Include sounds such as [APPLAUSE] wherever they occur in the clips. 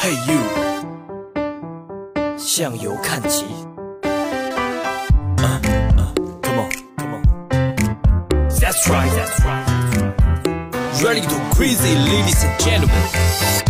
Hey you，向右看齐。Uh, uh, come on, come on. That's right, that's right. Ready to crazy, ladies and gentlemen.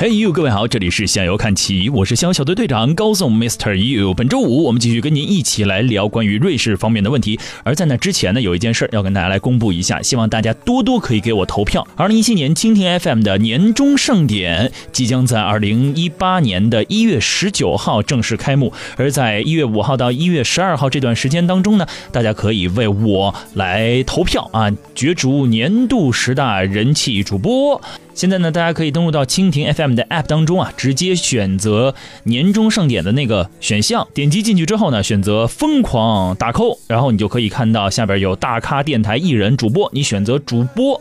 Hey you，各位好，这里是向右看齐，我是小小队队长高颂 Mr. You。本周五我们继续跟您一起来聊关于瑞士方面的问题。而在那之前呢，有一件事要跟大家来公布一下，希望大家多多可以给我投票。二零一七年蜻蜓 FM 的年终盛典即将在二零一八年的一月十九号正式开幕，而在一月五号到一月十二号这段时间当中呢，大家可以为我来投票啊，角逐年度十大人气主播。现在呢，大家可以登录到蜻蜓 FM 的 App 当中啊，直接选择年终盛典的那个选项，点击进去之后呢，选择疯狂打 call，然后你就可以看到下边有大咖电台艺人主播，你选择主播。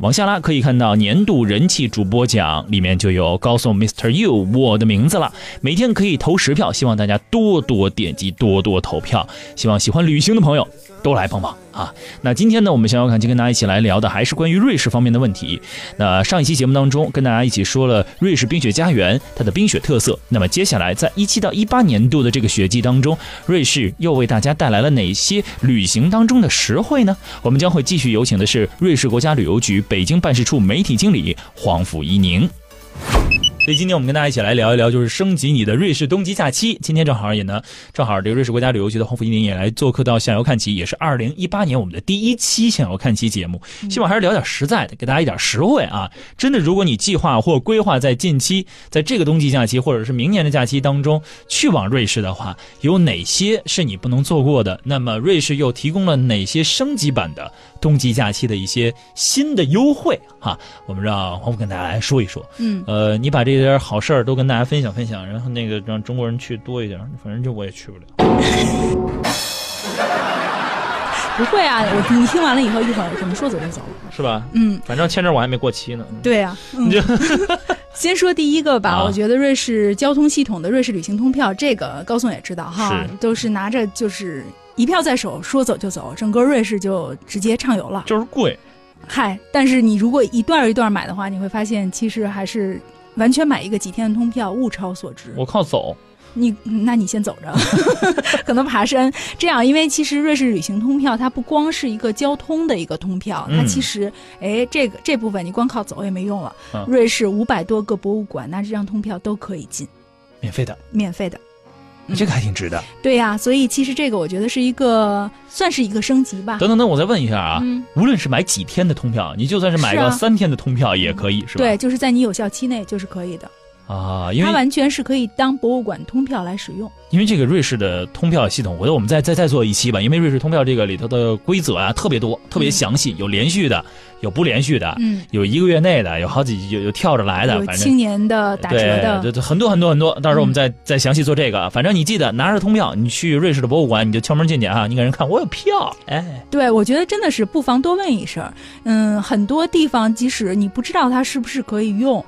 往下拉可以看到年度人气主播奖，里面就有高颂 Mr. You 我的名字了。每天可以投十票，希望大家多多点击，多多投票。希望喜欢旅行的朋友都来帮忙啊！那今天呢，我们想要看就跟大家一起来聊的还是关于瑞士方面的问题。那上一期节目当中跟大家一起说了瑞士冰雪家园它的冰雪特色。那么接下来在一七到一八年度的这个雪季当中，瑞士又为大家带来了哪些旅行当中的实惠呢？我们将会继续有请的是瑞士国家旅游局北京办事处媒体经理黄甫一宁。所以今天我们跟大家一起来聊一聊，就是升级你的瑞士冬季假期。今天正好也呢，正好这个瑞士国家旅游局的黄福一宁也来做客到向游看齐，也是二零一八年我们的第一期向游看齐节目。希望还是聊点实在的，给大家一点实惠啊！真的，如果你计划或规划在近期，在这个冬季假期或者是明年的假期当中去往瑞士的话，有哪些是你不能错过的？那么瑞士又提供了哪些升级版的冬季假期的一些新的优惠？哈，我们让黄福跟大家来说一说。嗯，呃，你把这点好事儿都跟大家分享分享，然后那个让中国人去多一点，反正就我也去不了。[LAUGHS] 不会啊，我你听完了以后，一会儿怎么说走就走了。是吧？嗯，反正签证我还没过期呢。对啊，嗯、[LAUGHS] 先说第一个吧，啊我觉得瑞士交通系统的瑞士旅行通票，这个高颂也知道哈是，都是拿着就是一票在手，说走就走，整个瑞士就直接畅游了。就是贵，嗨，但是你如果一段儿一段儿买的话，你会发现其实还是完全买一个几天的通票物超所值。我靠走。你那你先走着，[LAUGHS] 可能爬山这样，因为其实瑞士旅行通票它不光是一个交通的一个通票，它嗯其实哎这个这部分你光靠走也没用了。嗯瑞士五百多个博物馆那这张通票都可以进，免费的，免费的。嗯这个还挺值的。对呀、所以其实这个我觉得是一个算是一个升级吧。等等等，我再问一下啊，嗯，无论是买几天的通票，你就算是买个三天的通票也可以，是吧？对，就是在你有效期内就是可以的，啊，因为它完全是可以当博物馆通票来使用。因为这个瑞士的通票系统，回头我们再再再做一期吧。因为瑞士通票这个里头的规则啊特别多，特别详细，有连续的，有不连续的，嗯，有一个月内的，有好几有有跳着来的，有反正青年的打折的，对对对，很多很多很多。到时候我们嗯再、再详细做这个。反正你记得拿着通票，你去瑞士的博物馆，你就敲门进去啊，你给人看我有票，哎，对，我觉得真的是不妨多问一声。嗯，很多地方即使你不知道它是不是可以用，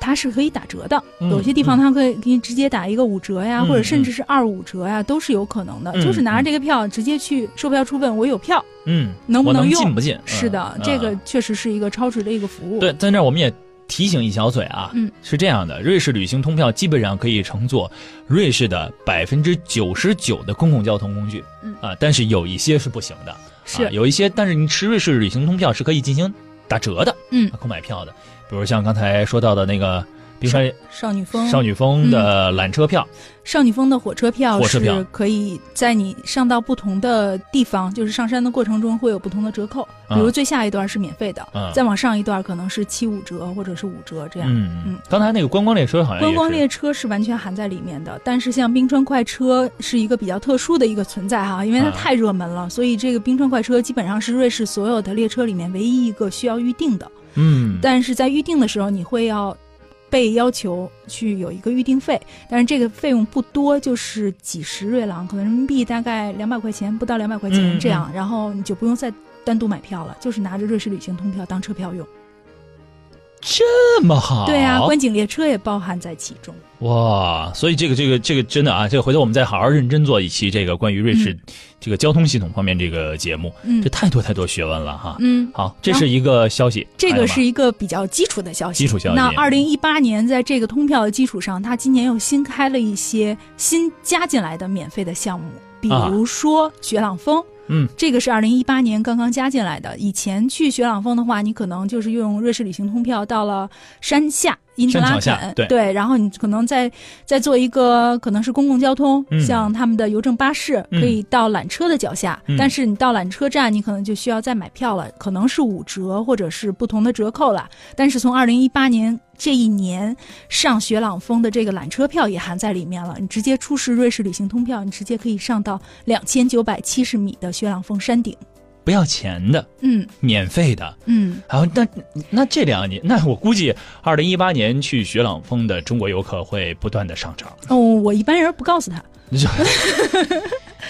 它是可以打折的。嗯有些地方它可以给你直接打一个五折呀，嗯或者甚至是二五折呀，都是有可能的。嗯就是拿着这个票直接去售票处问我有票，嗯，能不能用进不进？是的，嗯这个嗯确实是一个超值的一个服务。对，在那儿我们也提醒一小嘴啊，嗯，是这样的，瑞士旅行通票基本上可以乘坐瑞士的百分之九十九的公共交通工具，嗯啊，但是有一些是不行的，是啊、有一些，但是你持瑞士旅行通票是可以进行打折的，嗯。啊，购买票的，比如像刚才说到的那个冰川少女峰，少女峰的缆车票，少女峰的火车票火车票。是可以在你上到不同的地方，就是上山的过程中会有不同的折扣，比如啊最下一段是免费的，嗯。再往上一段可能是七五折或者是五折这样。嗯嗯刚才那个观光列车好像观光列车是完全含在里面的，但是像冰川快车是一个比较特殊的一个存在哈，因为它啊太热门了，所以这个冰川快车基本上是瑞士所有的列车里面唯一一个需要预定的。嗯，但是在预定的时候，你会要被要求去有一个预定费，但是这个费用不多，就是几十瑞郎，可能人民币大概两百块钱，不到两百块嗯钱这样，然后你就不用再单独买票了，就是拿着瑞士旅行通票当车票用。这么好，对啊，观景列车也包含在其中。哇，所以这个这个这个真的啊，这个回头我们再好好认真做一期这个关于瑞士这个交通系统方面这个节目，嗯这太多太多学问了哈。嗯，好，这是一个消息，这个是一个比较基础的消息。基础消息那二零一八年在这个通票的基础上，它今年又新开了一些新加进来的免费的项目，比如说雪朗峰。嗯，这个是二零一八年刚刚加进来的。以前去雪朗峰的话，你可能就是用瑞士旅行通票到了山下因特拉肯，对然后你可能再再做一个可能是公共交通，嗯像他们的邮政巴士，嗯可以到缆车的脚下。嗯但是你到缆车站，你可能就需要再买票了，可能是五折或者是不同的折扣了。但是从二零一八年这一年上雪朗峰的这个缆车票也含在里面了，你直接出示瑞士旅行通票，你直接可以上到两千九百七十米的雪朗峰山顶。不要钱的，嗯免费的。嗯，然后，那那这两年，那我估计二零一八年去雪朗峰的中国游客会不断的上涨。哦，我一般人不告诉他，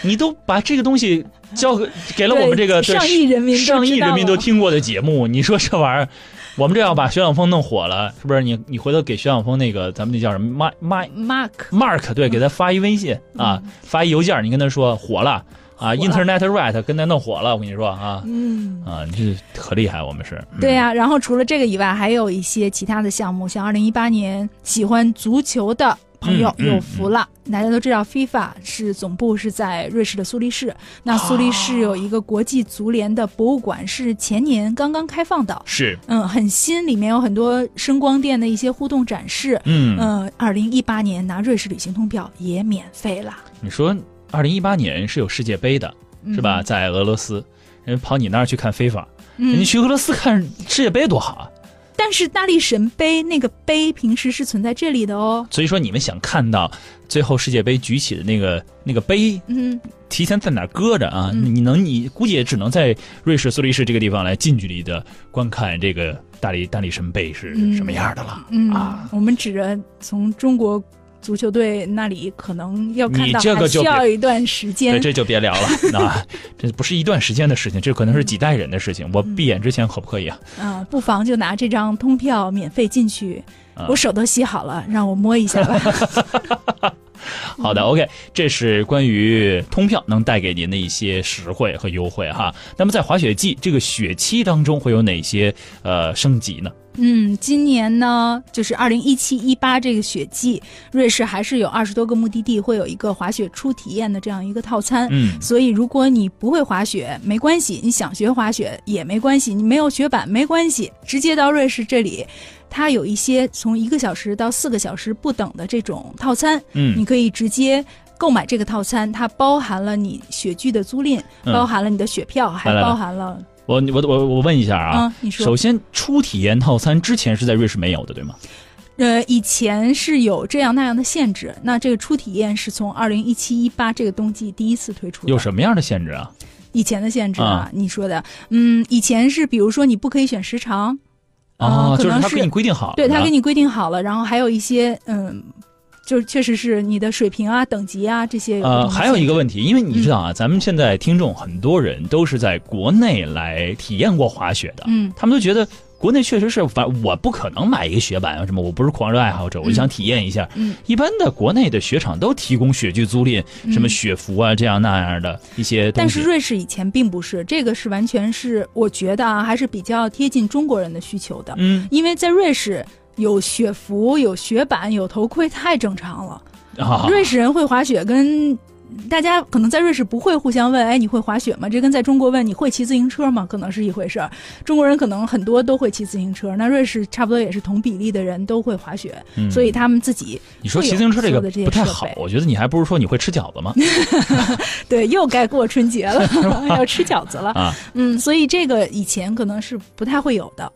你 [LAUGHS] 都把这个东西交给给了我们这个对上亿人民上亿人民都听过的节目，[LAUGHS] 你说这玩意儿，我们这要把雪朗峰弄火了，是不是？你你回头给雪朗峰那个咱们那叫什么 Mark Mark。Mark 对，给他发一微信啊，发一邮件，你跟他说火了啊，Internet Right 跟他弄火了，我跟你说啊嗯，啊，你这可厉害，我们是。嗯对呀、然后除了这个以外，还有一些其他的项目，像二零一八年喜欢足球的朋友有福了。大家都知道，FIFA 是总部是在瑞士的苏黎世，那苏黎世有一个国际足联的博物馆，是前年刚刚开放的。是，嗯，很新，里面有很多声光电的一些互动展示。嗯，嗯，二零一八年拿瑞士旅行通票也免费了，你说二零一八年是有世界杯的，是吧？在俄罗斯，人跑你那儿去看非法，人家嗯，去俄罗斯看世界杯多好啊！但是大力神杯那个杯平时是存在这里的哦。所以说你们想看到最后世界杯举起的那个那个杯，嗯，提前在哪儿搁着啊？嗯你能你估计也只能在瑞士苏黎世这个地方来近距离的观看这个大力大力神杯是嗯什么样的了、嗯，啊！我们指着从中国足球队那里，可能要看到还需这个就别要一段时对，间。这就别聊了啊！[LAUGHS] 这不是一段时间的事情，这可能是几代人的事情。我闭眼之前可不可以啊？啊、不妨就拿这张通票免费进去。啊我手都洗好了，让我摸一下吧。[LAUGHS] [LAUGHS] 好的，OK，这是关于通票能带给您的一些实惠和优惠哈。那么在滑雪季这个雪期当中会有哪些呃升级呢？嗯，今年呢，就是二零一七一八这个雪季，瑞士还是有二十多个目的地会有一个滑雪初体验的这样一个套餐。嗯，所以，如果你不会滑雪，没关系；你想学滑雪也没关系；你没有雪板没关系，直接到瑞士这里，它有一些从一个小时到四个小时不等的这种套餐，嗯你可以直接。购买这个套餐，它包含了你雪具的租赁，嗯包含了你的雪票，还包含了我我我我问一下啊，啊，你说首先初体验套餐之前是在瑞士没有的，对吗？呃，以前是有这样那样的限制，那这个初体验是从二零一七一八这个冬季第一次推出的。有什么样的限制啊？以前的限制啊啊？你说的，嗯，以前是比如说你不可以选时长，啊，就是他给你规定好了，对他给你规定好了，然后还有一些嗯，就是确实是你的水平啊、等级啊这些呃，还有一个问题，因为你知道啊，咱们现在听众很多人都是在国内来体验过滑雪的，嗯他们都觉得国内确实是，反我不可能买一个雪板啊什么，我不是狂热爱好者，我就想体验一下。嗯一般的国内的雪场都提供雪具租赁，什么雪服啊这样那样的一些东但是。瑞士以前并不是，这个是完全是我觉得啊，还是比较贴近中国人的需求的，嗯因为在瑞士。有雪服、有雪板、有头盔，太正常了。啊，瑞士人会滑雪，跟大家可能在瑞士不会互相问，哎，你会滑雪吗？这跟在中国问你会骑自行车吗？可能是一回事儿。中国人可能很多都会骑自行车，那瑞士差不多也是同比例的人都会滑雪，嗯所以他们自己你说骑自行车这个不太好，我觉得你还不如说你会吃饺子吗？[LAUGHS] 对又该过春节了，[LAUGHS] 要吃饺子了。啊，嗯，所以这个以前可能是不太会有的。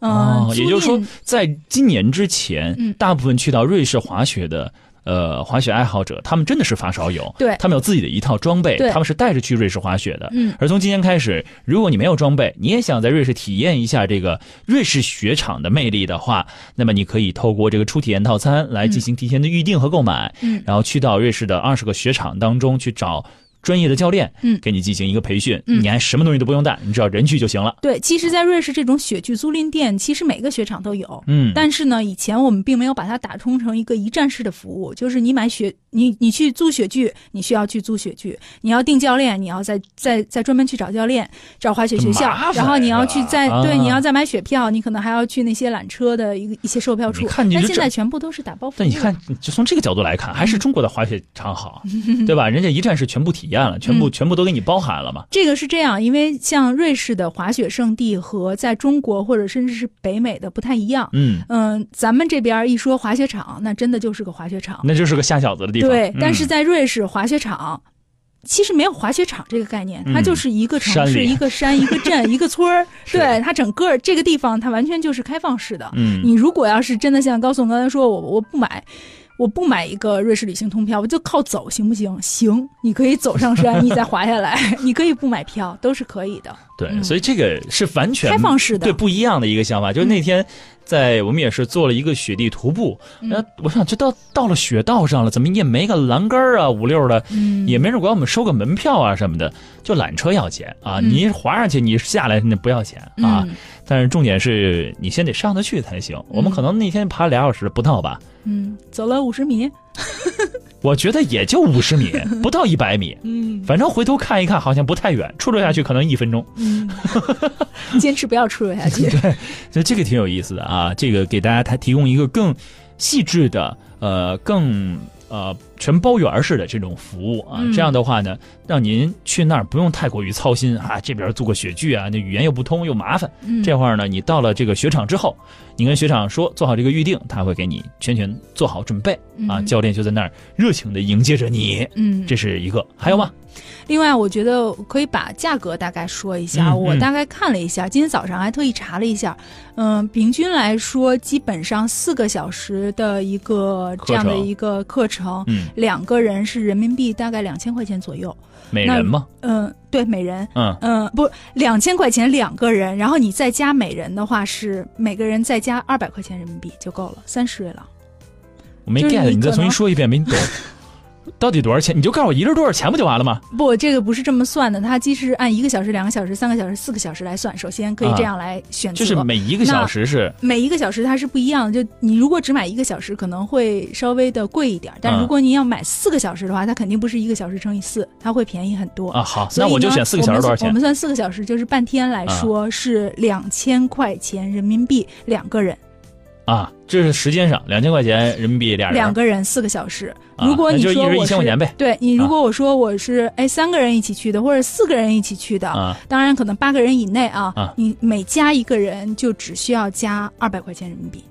嗯、哦，也就是说，在今年之前，嗯。大部分去到瑞士滑雪的呃滑雪爱好者，他们真的是发烧友，对。他们有自己的一套装备，他们是带着去瑞士滑雪的。嗯。而从今年开始，如果你没有装备，你也想在瑞士体验一下这个瑞士雪场的魅力的话，那么你可以透过这个初体验套餐来进行提前的预定和购买，嗯。然后去到瑞士的二十个雪场当中去找专业的教练，嗯给你进行一个培训，嗯你还什么东西都不用带，你只要人去就行了。对，其实，在瑞士这种雪具租赁店，其实每个雪场都有。嗯，但是呢，以前我们并没有把它打通成一个一站式的服务，就是你买雪，你你去租雪具，你需要去租雪具，你要定教练，你要再再再专门去找教练，找滑雪学校，然后你要去再、啊对，你要再买雪票，你可能还要去那些缆车的一个一些售票处。你看你但现在全部都是打包服务。但你看，就从这个角度来看，还是中国的滑雪场好，对吧？人家一站式全部体验了，全部、嗯全部都给你包含了嘛。这个是这样，因为像瑞士的滑雪圣地和在中国或者甚至是北美的不太一样。嗯，嗯，咱们这边一说滑雪场，那真的就是个滑雪场。那就是个下饺子的地方。对，嗯但是在瑞士滑雪场。其实没有滑雪场这个概念，它嗯就是一个城市、一个山、一个镇、[LAUGHS] 一个村儿。对，它整个这个地方，它完全就是开放式的。嗯，你如果要是真的像高总刚才说，我我不买，我不买一个瑞士旅行通票，我就靠走行不行？行，你可以走上山，[LAUGHS] 你再滑下来，你可以不买票，都是可以的。对，嗯所以这个是完全开放式的对不一样的一个想法。就是那天在我们也是做了一个雪地徒步，嗯。我想这到到了雪道上了，怎么也没个栏杆儿啊五六的，嗯，也没人管我们收个门票啊什么的，就缆车要钱啊，嗯。你滑上去你下来那不要钱啊。嗯。但是重点是你先得上得去才行。我们可能那天爬俩小时不到吧，嗯，走了五十米，[LAUGHS] 我觉得也就五十米，不到一百米。嗯 [LAUGHS] 反正回头看一看，好像不太远，出溜下去可能一分钟。嗯，[LAUGHS] 坚持不要出溜下去。[LAUGHS] 对所以这个挺有意思的啊，这个给大家它提供一个更细致的，呃，更呃全包圆式的这种服务啊。嗯这样的话呢，让您去那儿不用太过于操心啊，这边租个雪具啊，那语言又不通又麻烦。嗯，这会儿呢，你到了这个雪场之后，你跟雪场说做好这个预定，他会给你全权做好准备啊，嗯教练就在那儿热情的迎接着你。嗯，这是一个，还有吗？另外，我觉得可以把价格大概说一下。嗯嗯我大概看了一下，今天早上还特意查了一下，嗯、平均来说，基本上四个小时的一个这样的课程一个课程，嗯，两个人是人民币大概两千块钱左右。每人吗？嗯、对，每人。嗯，嗯，不，两千块钱两个人，然后你再加每人的话是每个人再加二百块钱人民币就够了，三十瑞郎。我没就是 get，你再重新说一遍，没懂。到底多少钱？你就告诉我一人多少钱不就完了吗？不，这个不是这么算的，它既是按一个小时、两个小时、三个小时、四个小时来算。首先可以这样来选择，啊就是每一个小时是每一个小时它是不一样的。就你如果只买一个小时，可能会稍微的贵一点，但啊如果你要买四个小时的话，它肯定不是一个小时乘以四，它会便宜很多。啊，好，那我就选四个小时多少钱我？们算四个小时，就是半天来说是两千块钱人民币两个人，啊，这是时间上两千块钱人民币俩人，两个人四个小时。啊如果你那就一人说我是一千块钱呗。对你如果我说我是哎三个人一起去的，或者四个人一起去的，啊。当然可能八个人以内啊，啊。你每加一个人就只需要加二百块钱人民币。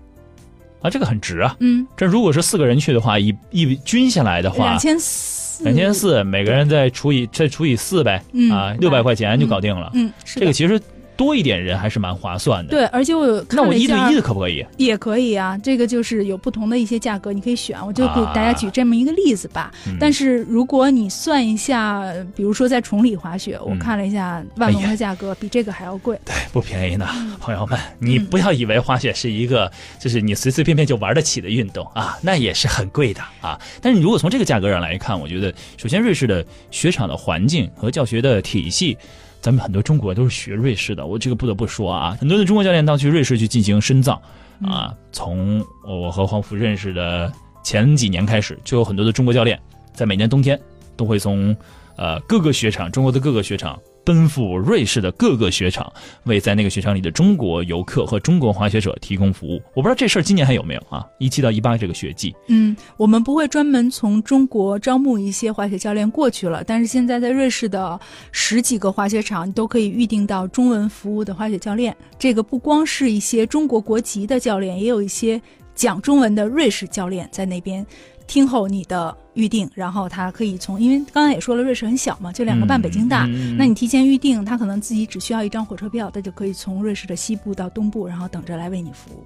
啊，这个很值啊。嗯，这如果是四个人去的话，一一均下来的话两，千四，两千四，每个人再除以再除以四呗，嗯。啊，六百块钱就搞定了。嗯，是这个其实多一点人还是蛮划算的。，对，而且我有看那我一对一的可不可以？也可以啊，这个就是有不同的一些价格，你可以选。我就给大家举这么一个例子吧。嗯但是如果你算一下，比如说在崇礼滑雪，我嗯看了一下万隆哎的价格比这个还要贵。对不便宜呢，嗯朋友们，你不要以为滑雪是一个就是你随随便便就玩得起的运动啊，那也是很贵的啊。但是你如果从这个价格上来看，我觉得首先瑞士的雪场的环境和教学的体系。咱们很多中国都是学瑞士的，我这个不得不说啊，很多的中国教练到去瑞士去进行深造，啊，从我和黄福认识的前几年开始，就有很多的中国教练在每年冬天都会从呃各个雪场，中国的各个雪场奔赴瑞士的各个雪场，为在那个雪场里的中国游客和中国滑雪者提供服务。我不知道这事儿今年还有没有啊？一七到一八这个雪季，嗯，我们不会专门从中国招募一些滑雪教练过去了，但是现在在瑞士的十几个滑雪场，都可以预定到中文服务的滑雪教练。这个不光是一些中国国籍的教练，也有一些讲中文的瑞士教练在那边听候你的预定，然后他可以从，因为刚才也说了，瑞士很小嘛，就两个半北京大，那你提前预定，他可能自己只需要一张火车票，他就可以从瑞士的西部到东部，然后等着来为你服务。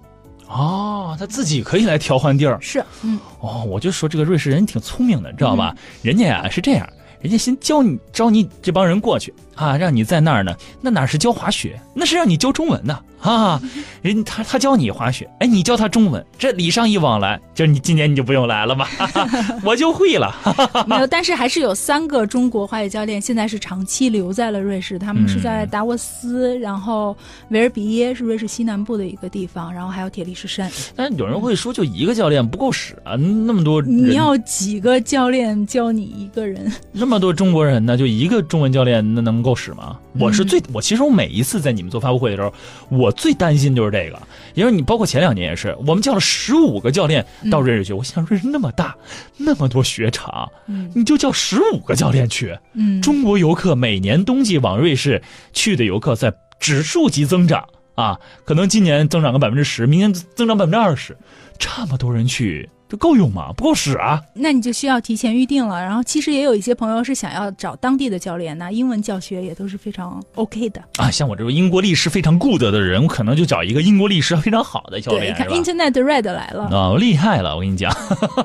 哦，他自己可以来调换地儿。是，嗯，哦，我就说这个瑞士人挺聪明的，知道吧？人家呀是这样，人家先教你招你这帮人过去啊，让你在那儿呢，那哪是教滑雪，那是让你教中文呢啊。[LAUGHS] 人他他教你滑雪，哎，你教他中文，这礼尚一往来，就是你今年你就不用来了吧，[LAUGHS] 我就会了。[LAUGHS] 没有，但是还是有三个中国滑雪教练现在是长期留在了瑞士，他们是在达沃斯，然后维尔比耶是瑞士西南部的一个地方，然后还有铁力士山。但是有人会说，就一个教练不够使啊，那么多，你要几个教练教你一个人？那么多中国人呢，就一个中文教练，那能够使吗？我是最，我其实我每一次在你们做发布会的时候，我最担心就是这个，因为你包括前两年也是，我们叫了十五个教练到瑞士去，我想瑞士那么大，那么多雪场，嗯你就叫十五个教练去，嗯，中国游客每年冬季往瑞士去的游客在指数级增长啊，可能今年增长个百分之十，明年增长百分之二十，这么多人去，这够用吗？不够使啊！那你就需要提前预定了。然后其实也有一些朋友是想要找当地的教练，那英文教学也都是非常 OK 的。啊，像我这种英国历史非常 good 的人，我可能就找一个英国历史非常好的教对，练，你看？Internet Red 来了，啊、厉害了！我跟你讲，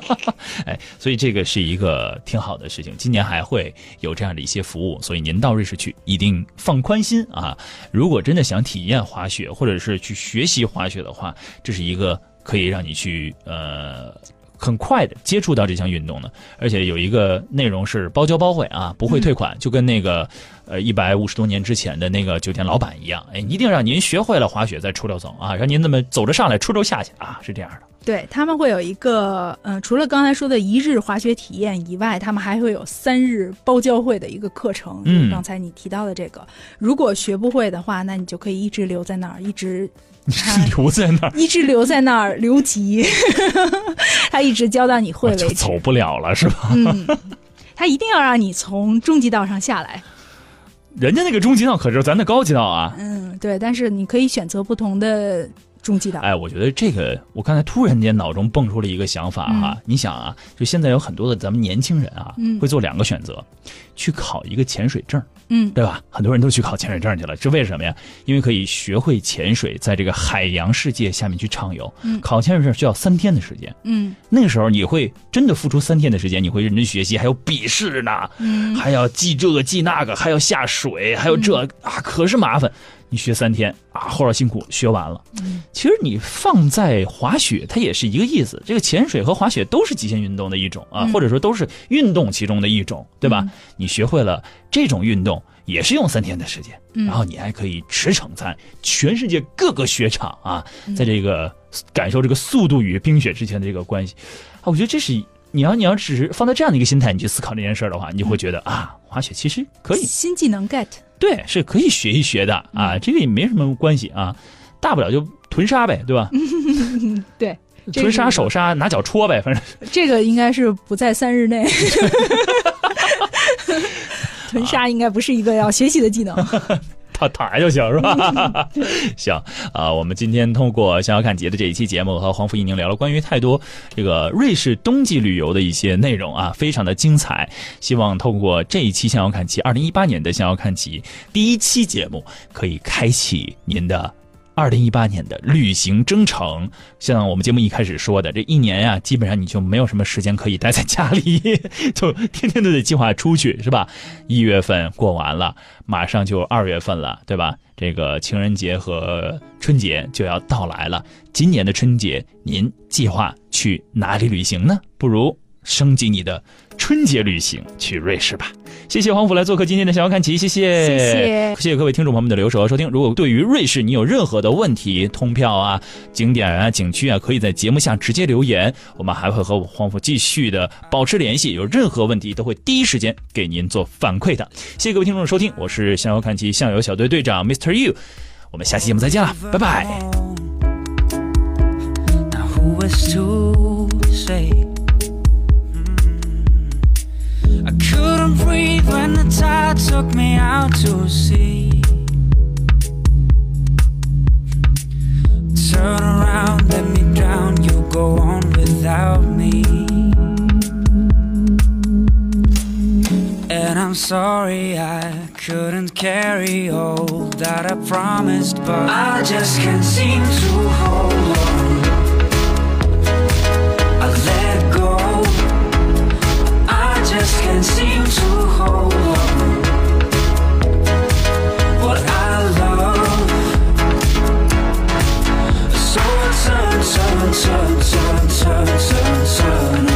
[LAUGHS] 哎，所以这个是一个挺好的事情。今年还会有这样的一些服务，所以您到瑞士去一定放宽心啊。如果真的想体验滑雪，或者是去学习滑雪的话，这是一个可以让你去呃。很快的接触到这项运动的，而且有一个内容是包教包会啊，不会退款，就跟那个呃一百五十多年之前的那个酒店老板一样，哎，一定让您学会了滑雪再出溜走啊，让您那么走着上来，出溜下去啊，是这样的。对他们会有一个，呃，除了刚才说的一日滑雪体验以外，他们还会有三日包教会的一个课程。嗯刚才你提到的这个，如果学不会的话，那你就可以一直留在那儿，一直 [LAUGHS] 留在那儿 [LAUGHS] 一直留在那儿留级，[LAUGHS] 他一直教到你会了就为止。走不了了，是吧？嗯，他一定要让你从中级道上下来。人家那个中级道可是咱的高级道啊！嗯，对，但是你可以选择不同的哎，我觉得这个，我刚才突然间脑中蹦出了一个想法哈、嗯你想啊，就现在有很多的咱们年轻人啊，嗯会做两个选择，去考一个潜水证，嗯对吧？很多人都去考潜水证去了，这为什么呀？因为可以学会潜水，在这个海洋世界下面去畅游。嗯考潜水证需要三天的时间，嗯那个时候你会真的付出三天的时间，你会认真学习，还有笔试呢，嗯还要记这个记那个，还要下水，还有这、啊，可是麻烦。你学三天啊，后边辛苦学完了。嗯其实你放在滑雪，它也是一个意思。这个潜水和滑雪都是极限运动的一种啊，嗯或者说都是运动其中的一种，对吧？嗯你学会了这种运动，也是用三天的时间，嗯然后你还可以驰骋在全世界各个雪场啊，嗯在这个感受这个速度与冰雪之间的这个关系啊，我觉得这是你要你要只是放在这样的一个心态，你去思考这件事儿的话，你就会觉得啊，滑雪其实可以，新技能 get。对，是可以学一学的啊，这个也没什么关系啊，大不了就囤沙呗，对吧？[LAUGHS] 对，这囤沙手沙拿脚戳呗，反正这个应该是不在三日内。[LAUGHS] [LAUGHS] 囤沙应该不是一个要学习的技能。躺躺下就行是吧？[LAUGHS] 行啊、我们今天通过逍遥看节的这一期节目和黄福一宁聊了关于太多这个瑞士冬季旅游的一些内容啊，非常的精彩。希望通过这一期逍遥看齐，二零一八年的逍遥看齐第一期节目，可以开启您的。二零一八年的旅行征程，像我们节目一开始说的，这一年呀、基本上你就没有什么时间可以待在家里，[LAUGHS] 就天天都得计划出去，是吧？一月份过完了，马上就二月份了，对吧？这个情人节和春节就要到来了。今年的春节，您计划去哪里旅行呢？不如升级你的春节旅行，去瑞士吧。谢谢黄甫来做客今天的《小遥看齐》，谢谢，谢谢谢谢各位听众朋友们的留守和收听。如果对于瑞士你有任何的问题，通票啊、景点啊、景区啊，可以在节目下直接留言，我们还会和黄甫继续的保持联系。有任何问题都会第一时间给您做反馈的。谢谢各位听众的收听，我是向遥看齐向游小队队长 Mr. You，我们下期节目再见了，拜拜。I couldn't breathe when the tide took me out to sea. Turn around, let me drown. You go on without me. And I'm sorry I couldn't carry all that I promised, but I just can't seem to hold on. sun, sun, sun, sun, sun.